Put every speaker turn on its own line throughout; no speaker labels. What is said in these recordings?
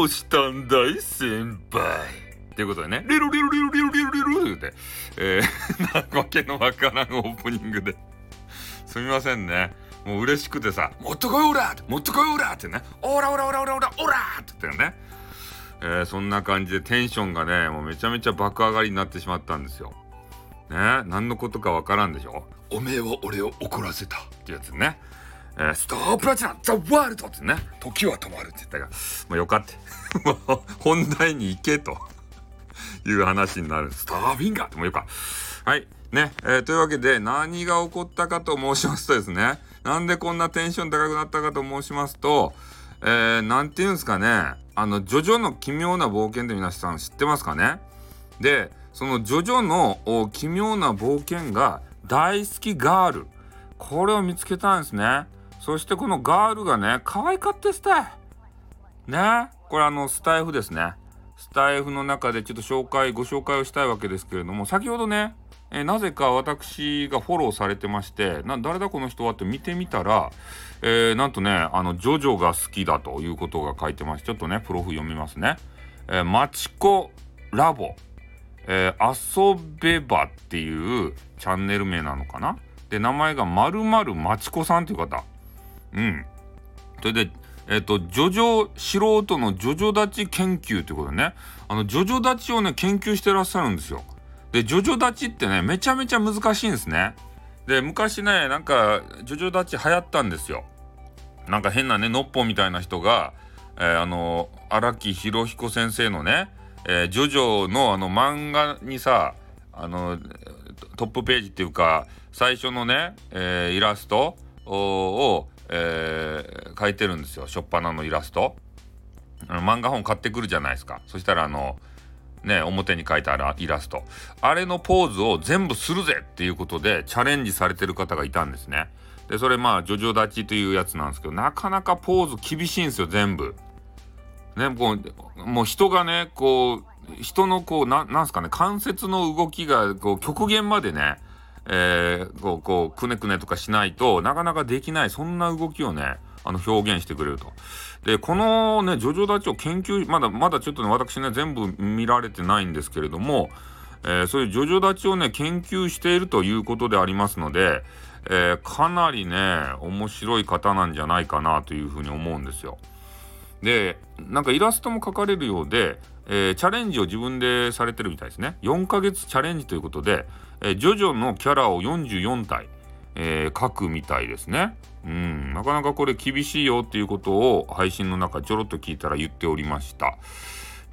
どうしたんだい先輩ということでね、リルリルリルリルリルリル言うて、えー、わけのわからんオープニングで。すみませんね。もう嬉しくてさ、もっとこいオラもっとこいオラってね、オラオラオラオラオラオラって言ってね。えー、そんな感じでテンションがね、もうめちゃめちゃ爆上がりになってしまったんですよ。ね何のことかわからんでしょおめえは俺を怒らせたってやつね。えー、ストップラチナザ・ワールドってね、時は止まるって言ったが、もうよかって。本題に行けという話になる。スターフィンガーってもうよか。はい。ね、えー、というわけで何が起こったかと申しますとですね、なんでこんなテンション高くなったかと申しますと、えー、なんて言うんですかね、あの、ジョジョの奇妙な冒険って皆さん知ってますかねで、そのジョジョの奇妙な冒険が大好きガール。これを見つけたんですね。そしてこのガールがね、可愛かったスタイね。これあの、スタイフですね。スタイフの中でちょっと紹介、ご紹介をしたいわけですけれども、先ほどね、えなぜか私がフォローされてましてな誰だこの人はって見てみたら、えー、なんとねあのジョジョが好きだということが書いてます。ちょっとねプロフ読みますね、えー、マチコラボ、えー、遊べばっていうチャンネル名なのかな。で名前がまるまるまちこさんという方。うんそれでえっ、と、ジョジョ素人のジョジョ立ち研究ということね、あの、ジョジョ立ちをね、研究してらっしゃるんですよ。で、ジョジョ立ちってね、めちゃめちゃ難しいんですね。で、昔ね、なんか、ジョジョ立ち流行ったんですよ。なんか変なね、のっぽみたいな人が、えー、あの、荒木博彦先生のね、えー、ジョジョのあの漫画にさ、あの、トップページっていうか、最初のね、えー、イラストを、えー、描いてるんですよ。しょっぱなのイラスト。あの漫画本買ってくるじゃないですか。そしたら、あの、ね、表に書いてあるイラスト。あれのポーズを全部するぜっていうことでチャレンジされてる方がいたんですね。で、それまあ、ジョジョ立ちというやつなんですけど、なかなかポーズ厳しいんですよ、全部。ね、こう、もう人がね、こう、人のこう、ななんすかね、関節の動きが、こう、極限までね、えー、こう、こう、くねくねとかしないとなかなかできない、そんな動きをね、あの、表現してくれると。で、このね、ジョジョ立ちを研究、まだ、まだちょっとね、私ね、全部見られてないんですけれども、えー、そういうジョジョ立ちをね、研究しているということでありますので、えー、かなりね、面白い方なんじゃないかなというふうに思うんですよ。で、なんかイラストも描かれるようで、えー、チャレンジを自分でされてるみたいですね。4ヶ月チャレンジということで、えー、ジョジョのキャラを44体、えー、書くみたいですね。うん、なかなかこれ厳しいよっていうことを配信の中ちょろっと聞いたら言っておりました。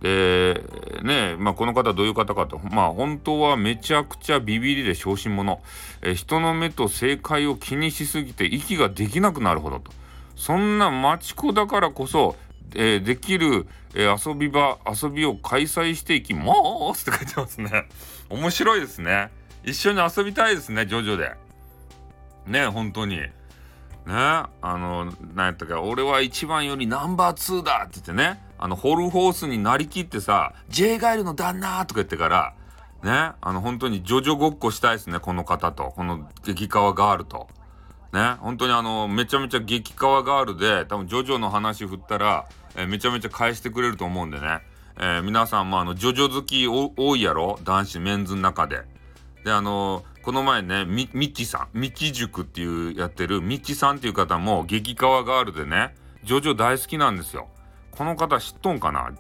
で、ねまあ、この方どういう方かと。まあ、本当はめちゃくちゃビビりで小心者。え人の目と正解を気にしすぎて息ができなくなるほどと。そんな町子だからこそ、えー、できる、えー、遊び場、遊びを開催していきますって書いてますね。面白いですね。一緒に遊びたいですね、ジョジョで。ね、本当に。ねあの何やったか俺は一番よりナンバー2だって言ってねあのホルホースになりきってさ J ガイルの旦那とか言ってからねあの本当にジョジョごっこしたいですねこの方とこの激川ガールとね本当にあのめちゃめちゃ激川ガールで多分ジョジョの話振ったら、えー、めちゃめちゃ返してくれると思うんでね、えー、皆さんもあのジョジョ好き多いやろ？男子メンズの中でであのこの前ね、み、ちさん、みち塾っていうやってるみちさんっていう方も激川ガールでね、ジョジョ大好きなんですよ。この方知っとんかな？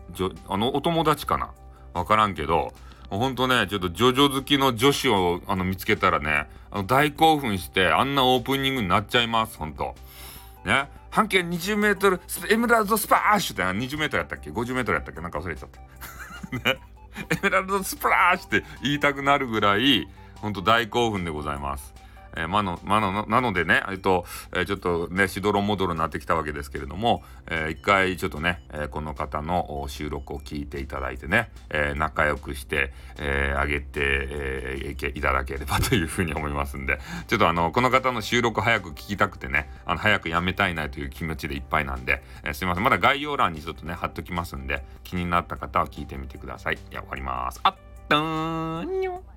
あの、お友達かな？わからんけど、ほんとね、ちょっとジョジョ好きの女子をあの見つけたらね、あの大興奮して、あんなオープニングになっちゃいます、ほんと。ね？半径20メートル、エメラルドスパーシュって20メートルやったっけ ?50 メートルやったっけ？なんか忘れちゃった。ね。エメラルドスプラッシュって言いたくなるぐらい、ほんと大興奮でございます。えー、まの、まの、なのでね、えっと、えー、ちょっとね、しどろもどろになってきたわけですけれども、えー、一回ちょっとね、えこの方の収録を聞いていただいてね、え仲良くして、えあげて、えいただければというふうに思いますんで、ちょっとあの、この方の収録早く聞きたくてね、あの、早くやめたいなという気持ちでいっぱいなんで、えすいません。まだ概要欄にちょっとね、貼っときますんで、気になった方は聞いてみてください。いや、終わります。あっ、どーにょ。